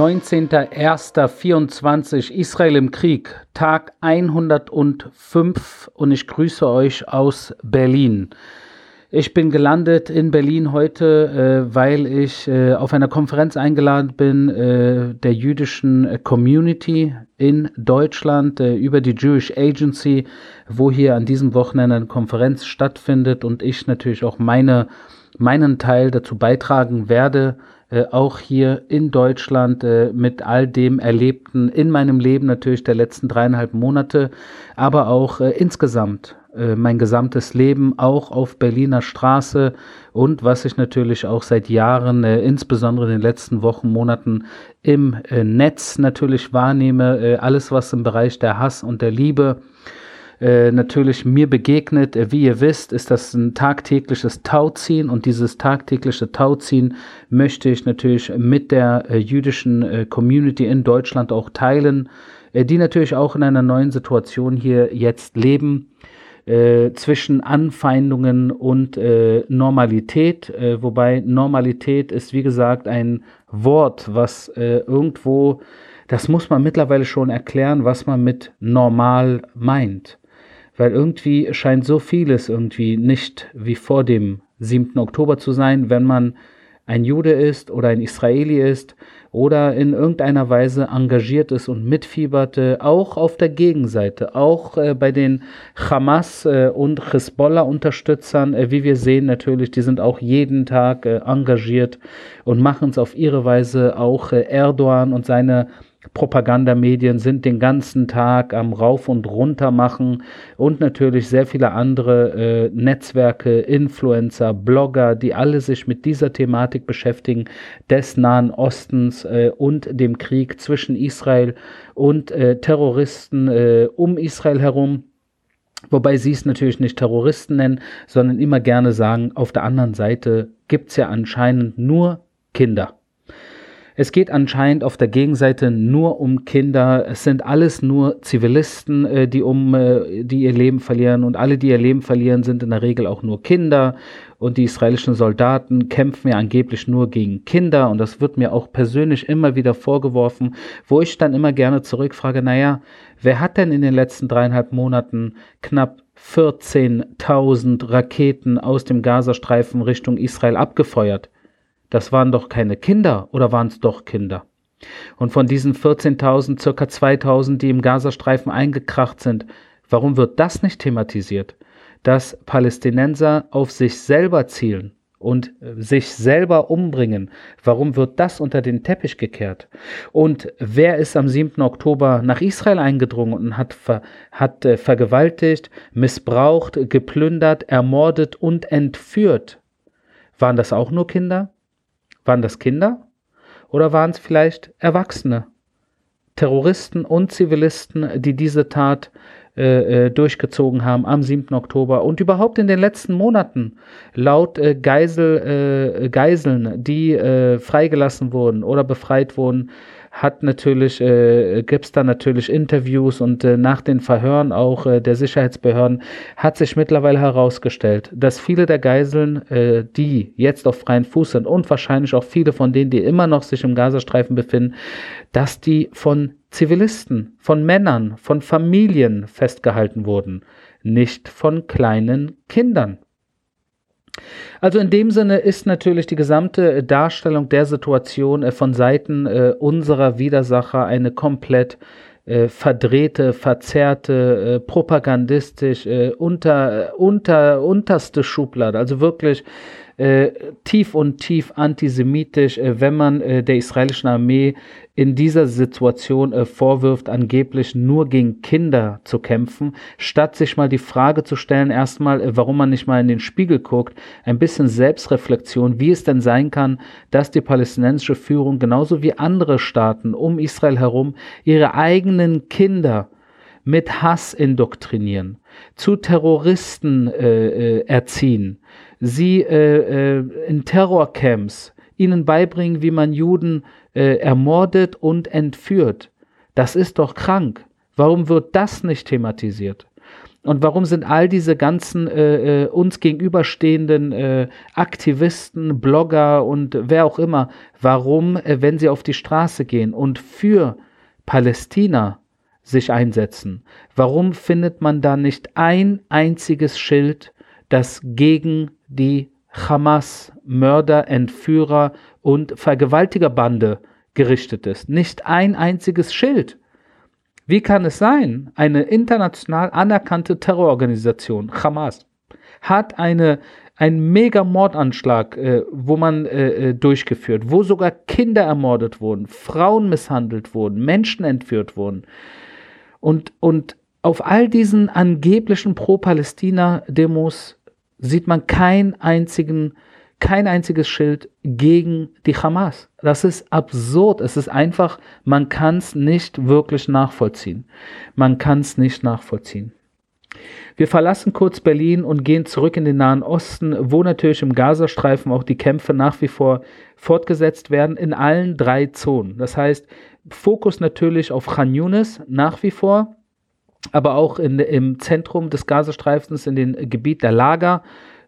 19.01.24 Israel im Krieg, Tag 105 und ich grüße euch aus Berlin. Ich bin gelandet in Berlin heute, äh, weil ich äh, auf einer Konferenz eingeladen bin äh, der jüdischen Community in Deutschland äh, über die Jewish Agency, wo hier an diesem Wochenende eine Konferenz stattfindet und ich natürlich auch meine, meinen Teil dazu beitragen werde, äh, auch hier in Deutschland äh, mit all dem Erlebten in meinem Leben natürlich der letzten dreieinhalb Monate, aber auch äh, insgesamt äh, mein gesamtes Leben auch auf Berliner Straße und was ich natürlich auch seit Jahren, äh, insbesondere in den letzten Wochen, Monaten im Netz natürlich wahrnehme, alles was im Bereich der Hass und der Liebe äh, natürlich mir begegnet. Äh, wie ihr wisst, ist das ein tagtägliches Tauziehen und dieses tagtägliche Tauziehen möchte ich natürlich mit der jüdischen Community in Deutschland auch teilen, die natürlich auch in einer neuen Situation hier jetzt leben äh, zwischen Anfeindungen und äh, Normalität, äh, wobei Normalität ist, wie gesagt, ein Wort, was äh, irgendwo, das muss man mittlerweile schon erklären, was man mit normal meint. Weil irgendwie scheint so vieles irgendwie nicht wie vor dem 7. Oktober zu sein, wenn man ein Jude ist oder ein Israeli ist oder in irgendeiner Weise engagiert ist und mitfiebert, auch auf der Gegenseite, auch äh, bei den Hamas äh, und Hezbollah-Unterstützern, äh, wie wir sehen natürlich, die sind auch jeden Tag äh, engagiert und machen es auf ihre Weise auch äh, Erdogan und seine Propagandamedien sind den ganzen Tag am Rauf und Runter machen und natürlich sehr viele andere äh, Netzwerke, Influencer, Blogger, die alle sich mit dieser Thematik beschäftigen, des Nahen Ostens äh, und dem Krieg zwischen Israel und äh, Terroristen äh, um Israel herum. Wobei sie es natürlich nicht Terroristen nennen, sondern immer gerne sagen, auf der anderen Seite gibt es ja anscheinend nur Kinder. Es geht anscheinend auf der Gegenseite nur um Kinder. Es sind alles nur Zivilisten, äh, die um, äh, die ihr Leben verlieren. Und alle, die ihr Leben verlieren, sind in der Regel auch nur Kinder. Und die israelischen Soldaten kämpfen ja angeblich nur gegen Kinder. Und das wird mir auch persönlich immer wieder vorgeworfen, wo ich dann immer gerne zurückfrage, naja, wer hat denn in den letzten dreieinhalb Monaten knapp 14.000 Raketen aus dem Gazastreifen Richtung Israel abgefeuert? Das waren doch keine Kinder oder waren es doch Kinder? Und von diesen 14.000 circa 2.000, die im Gazastreifen eingekracht sind, warum wird das nicht thematisiert? Dass Palästinenser auf sich selber zielen und äh, sich selber umbringen. Warum wird das unter den Teppich gekehrt? Und wer ist am 7. Oktober nach Israel eingedrungen und hat, ver, hat äh, vergewaltigt, missbraucht, geplündert, ermordet und entführt? Waren das auch nur Kinder? Waren das Kinder oder waren es vielleicht Erwachsene? Terroristen und Zivilisten, die diese Tat äh, äh durchgezogen haben am 7. Oktober und überhaupt in den letzten Monaten laut äh, Geisel, Geiseln, die freigelassen wurden oder befreit wurden, hat natürlich, äh, gibt es da natürlich Interviews und äh, nach den Verhören auch äh, der Sicherheitsbehörden hat sich mittlerweile herausgestellt, dass viele der Geiseln, äh, die jetzt auf freien Fuß sind und wahrscheinlich auch viele von denen, die immer noch sich im Gazastreifen befinden, dass die von Zivilisten, von Männern, von Familien festgehalten wurden, nicht von kleinen Kindern. Also in dem Sinne ist natürlich die gesamte Darstellung der Situation äh, von Seiten äh, unserer Widersacher eine komplett äh, verdrehte, verzerrte, propagandistisch, unter, unter, unterste Schublade. Also wirklich äh, tief und tief antisemitisch, äh, wenn man äh, der israelischen Armee in dieser Situation äh, vorwirft, angeblich nur gegen Kinder zu kämpfen, statt sich mal die Frage zu stellen, erstmal, äh, warum man nicht mal in den Spiegel guckt, ein bisschen Selbstreflexion, wie es denn sein kann, dass die palästinensische Führung genauso wie andere Staaten um Israel herum ihre eigenen Kinder mit Hass indoktrinieren, zu Terroristen äh, erziehen, sie äh, äh, in Terrorcamps ihnen beibringen, wie man Juden äh, ermordet und entführt. Das ist doch krank. Warum wird das nicht thematisiert? Und warum sind all diese ganzen äh, äh, uns gegenüberstehenden äh, Aktivisten, Blogger und wer auch immer, warum, äh, wenn sie auf die Straße gehen und für Palästina sich einsetzen, warum findet man da nicht ein einziges Schild, das gegen die Hamas, Mörder, Entführer und Vergewaltigerbande gerichtet ist? Nicht ein einziges Schild. Wie kann es sein, eine international anerkannte Terrororganisation, Hamas, hat eine, einen Mega-Mordanschlag, äh, wo man äh, äh, durchgeführt, wo sogar Kinder ermordet wurden, Frauen misshandelt wurden, Menschen entführt wurden. Und, und auf all diesen angeblichen Pro-Palästina-Demos sieht man keinen einzigen kein einziges Schild gegen die Hamas. Das ist absurd. Es ist einfach, man kann es nicht wirklich nachvollziehen. Man kann es nicht nachvollziehen. Wir verlassen kurz Berlin und gehen zurück in den Nahen Osten, wo natürlich im Gazastreifen auch die Kämpfe nach wie vor fortgesetzt werden, in allen drei Zonen. Das heißt, Fokus natürlich auf Khan Yunis nach wie vor, aber auch in, im Zentrum des Gazastreifens, in dem Gebiet der Lager,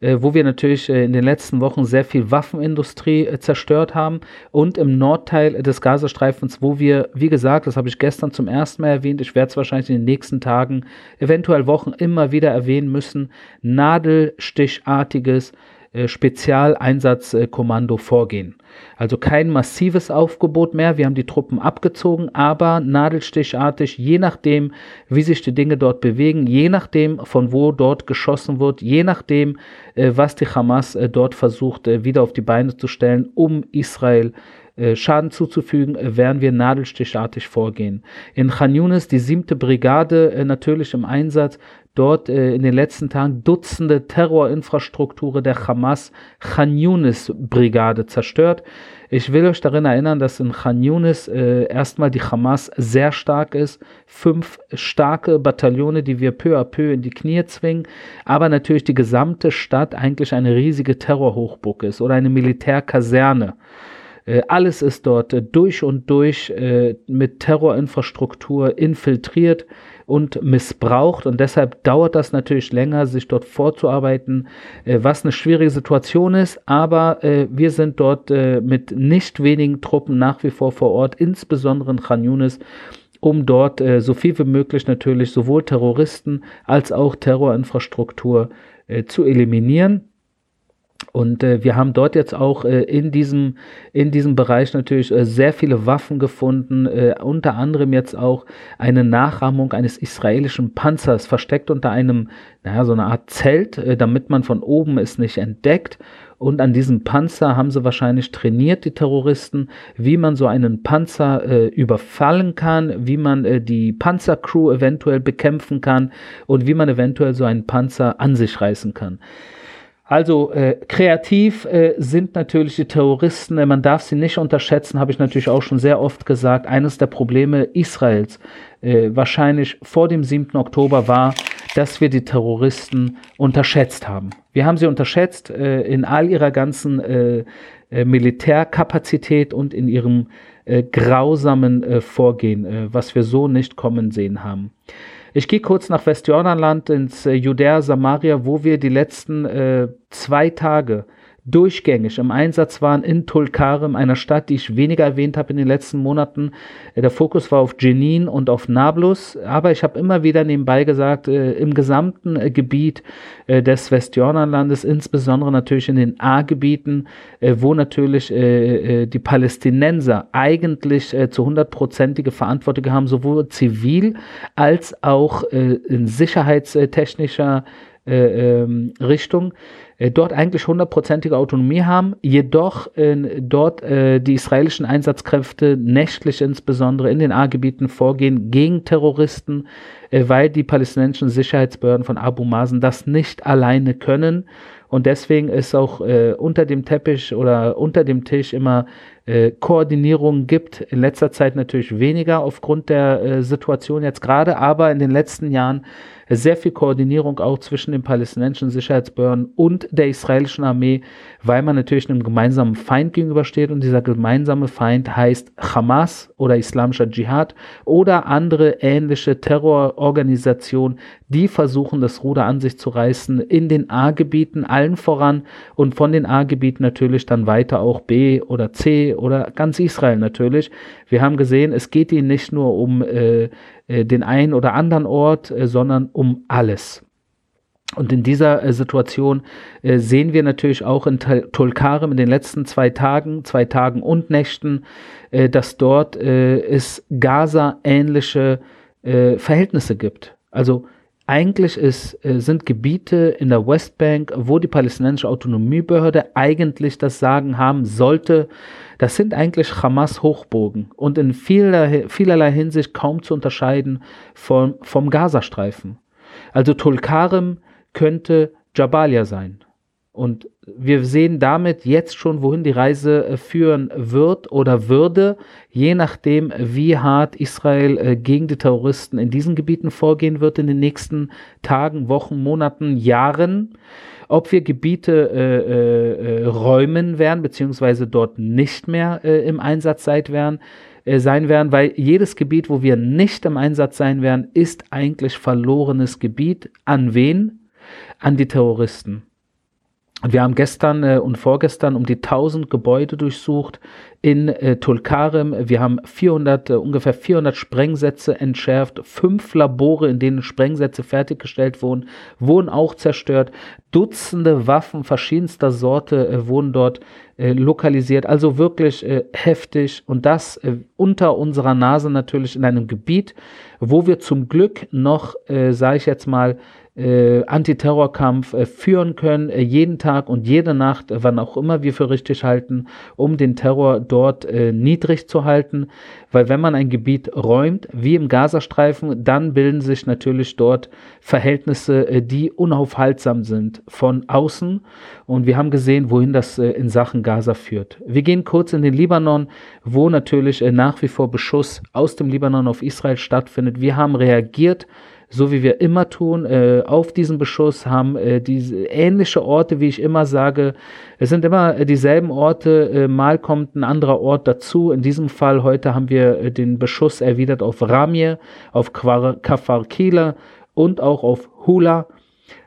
äh, wo wir natürlich äh, in den letzten Wochen sehr viel Waffenindustrie äh, zerstört haben. Und im Nordteil des Gazastreifens, wo wir, wie gesagt, das habe ich gestern zum ersten Mal erwähnt, ich werde es wahrscheinlich in den nächsten Tagen, eventuell Wochen immer wieder erwähnen müssen, nadelstichartiges Spezialeinsatzkommando vorgehen. Also kein massives Aufgebot mehr. Wir haben die Truppen abgezogen, aber nadelstichartig, je nachdem, wie sich die Dinge dort bewegen, je nachdem, von wo dort geschossen wird, je nachdem, äh, was die Hamas äh, dort versucht, wieder auf die Beine zu stellen, um Israel Schaden zuzufügen, werden wir nadelstichartig vorgehen. In Khan Yunis, die siebte Brigade natürlich im Einsatz, dort äh, in den letzten Tagen Dutzende Terrorinfrastrukturen der Hamas Khan Yunis Brigade zerstört. Ich will euch daran erinnern, dass in Khan Yunis äh, erstmal die Hamas sehr stark ist. Fünf starke Bataillone, die wir peu à peu in die Knie zwingen. Aber natürlich die gesamte Stadt eigentlich eine riesige Terrorhochburg ist oder eine Militärkaserne. Äh, alles ist dort äh, durch und durch äh, mit Terrorinfrastruktur infiltriert und missbraucht. Und deshalb dauert das natürlich länger, sich dort vorzuarbeiten, äh, was eine schwierige Situation ist. Aber äh, wir sind dort äh, mit nicht wenigen Truppen nach wie vor vor Ort, insbesondere in Khan Yunis, um dort äh, so viel wie möglich natürlich sowohl Terroristen als auch Terrorinfrastruktur äh, zu eliminieren. Und äh, wir haben dort jetzt auch äh, in, diesem, in diesem Bereich natürlich äh, sehr viele Waffen gefunden, äh, unter anderem jetzt auch eine Nachahmung eines israelischen Panzers, versteckt unter einem, naja, so eine Art Zelt, äh, damit man von oben es nicht entdeckt. Und an diesem Panzer haben sie wahrscheinlich trainiert, die Terroristen, wie man so einen Panzer äh, überfallen kann, wie man äh, die Panzercrew eventuell bekämpfen kann und wie man eventuell so einen Panzer an sich reißen kann. Also äh, kreativ äh, sind natürlich die Terroristen, äh, man darf sie nicht unterschätzen, habe ich natürlich auch schon sehr oft gesagt. Eines der Probleme Israels äh, wahrscheinlich vor dem 7. Oktober war, dass wir die Terroristen unterschätzt haben. Wir haben sie unterschätzt äh, in all ihrer ganzen äh, äh, Militärkapazität und in ihrem äh, grausamen äh, Vorgehen, äh, was wir so nicht kommen sehen haben. Ich gehe kurz nach Westjordanland ins äh, Judäa Samaria, wo wir die letzten äh, zwei Tage durchgängig im Einsatz waren in Tulkarem, einer Stadt, die ich weniger erwähnt habe in den letzten Monaten. Äh, der Fokus war auf Jenin und auf Nablus, aber ich habe immer wieder nebenbei gesagt, äh, im gesamten äh, Gebiet äh, des Westjordanlandes, insbesondere natürlich in den A-Gebieten, äh, wo natürlich äh, die Palästinenser eigentlich zu hundertprozentige Verantwortung haben, sowohl zivil als auch in sicherheitstechnischer ähm, Richtung. Äh, dort eigentlich hundertprozentige Autonomie haben, jedoch äh, dort äh, die israelischen Einsatzkräfte nächtlich insbesondere in den A-Gebieten vorgehen gegen Terroristen, äh, weil die palästinensischen Sicherheitsbehörden von Abu Mazen das nicht alleine können. Und deswegen ist auch äh, unter dem Teppich oder unter dem Tisch immer äh, Koordinierung gibt. In letzter Zeit natürlich weniger aufgrund der äh, Situation jetzt gerade, aber in den letzten Jahren sehr viel Koordinierung auch zwischen den palästinensischen Sicherheitsbehörden und der israelischen Armee, weil man natürlich einem gemeinsamen Feind gegenübersteht und dieser gemeinsame Feind heißt Hamas oder islamischer Dschihad oder andere ähnliche Terrororganisationen, die versuchen, das Ruder an sich zu reißen in den A-Gebieten, allen voran und von den A-Gebieten natürlich dann weiter auch B oder C oder ganz Israel natürlich. Wir haben gesehen, es geht ihnen nicht nur um äh, äh, den einen oder anderen Ort, äh, sondern um alles. Und in dieser äh, Situation äh, sehen wir natürlich auch in Tulkarem in den letzten zwei Tagen, zwei Tagen und Nächten, äh, dass dort äh, es Gaza-ähnliche Verhältnisse gibt. Also eigentlich ist, sind Gebiete in der Westbank, wo die palästinensische Autonomiebehörde eigentlich das Sagen haben sollte, das sind eigentlich Hamas Hochburgen und in vieler, vielerlei Hinsicht kaum zu unterscheiden vom, vom Gazastreifen. Also Tulkarem könnte Jabalia sein. Und wir sehen damit jetzt schon, wohin die Reise äh, führen wird oder würde, je nachdem, wie hart Israel äh, gegen die Terroristen in diesen Gebieten vorgehen wird in den nächsten Tagen, Wochen, Monaten, Jahren ob wir Gebiete äh, äh, äh, räumen werden, beziehungsweise dort nicht mehr äh, im Einsatz sein werden, sein werden, weil jedes Gebiet, wo wir nicht im Einsatz sein werden, ist eigentlich verlorenes Gebiet. An wen? An die Terroristen. Wir haben gestern äh, und vorgestern um die 1000 Gebäude durchsucht in äh, Tulkarem. Wir haben 400, äh, ungefähr 400 Sprengsätze entschärft. Fünf Labore, in denen Sprengsätze fertiggestellt wurden, wurden auch zerstört. Dutzende Waffen verschiedenster Sorte äh, wurden dort äh, lokalisiert. Also wirklich äh, heftig. Und das unter unserer Nase natürlich in einem Gebiet, wo wir zum Glück noch, sage ich jetzt mal, äh, Antiterrorkampf äh, führen können, äh, jeden Tag und jede Nacht, äh, wann auch immer wir für richtig halten, um den Terror dort äh, niedrig zu halten. Weil wenn man ein Gebiet räumt, wie im Gazastreifen, dann bilden sich natürlich dort Verhältnisse, äh, die unaufhaltsam sind von außen. Und wir haben gesehen, wohin das in Sachen Gaza führt. Wir gehen kurz in den Libanon, wo natürlich nach wie vor Beschuss aus dem Libanon auf Israel stattfindet. Wir haben reagiert so wie wir immer tun, äh, auf diesen Beschuss, haben äh, diese ähnliche Orte, wie ich immer sage. Es sind immer äh, dieselben Orte, äh, mal kommt ein anderer Ort dazu. In diesem Fall heute haben wir äh, den Beschuss erwidert auf Ramje, auf Kafar Kila und auch auf Hula.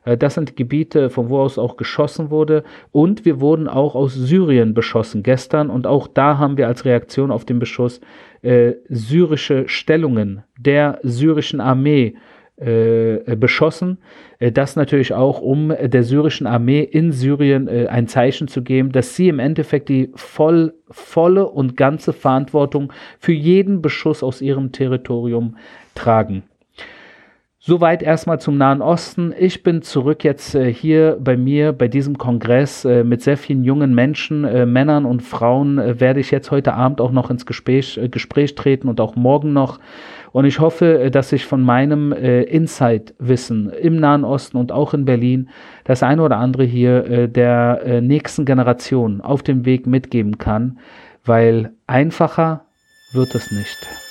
Das sind Gebiete, von wo aus auch geschossen wurde. Und wir wurden auch aus Syrien beschossen gestern. Und auch da haben wir als Reaktion auf den Beschuss äh, syrische Stellungen der syrischen Armee beschossen. Äh, das natürlich auch, um der syrischen Armee in Syrien äh, ein Zeichen zu geben, dass sie im Endeffekt die voll, volle und ganze Verantwortung für jeden Beschuss aus ihrem Territorium tragen. Soweit erstmal zum Nahen Osten. Ich bin zurück jetzt äh, hier bei mir bei diesem Kongress äh, mit sehr vielen jungen Menschen, äh, Männern und Frauen. werde ich jetzt heute Abend auch noch ins Gespräch, Gespräch treten und auch morgen noch. Und ich hoffe, äh, dass ich von meinem äh, Insight-Wissen im Nahen Osten und auch in Berlin das eine oder andere hier äh, der äh, nächsten Generation auf dem Weg mitgeben kann, weil einfacher wird es nicht.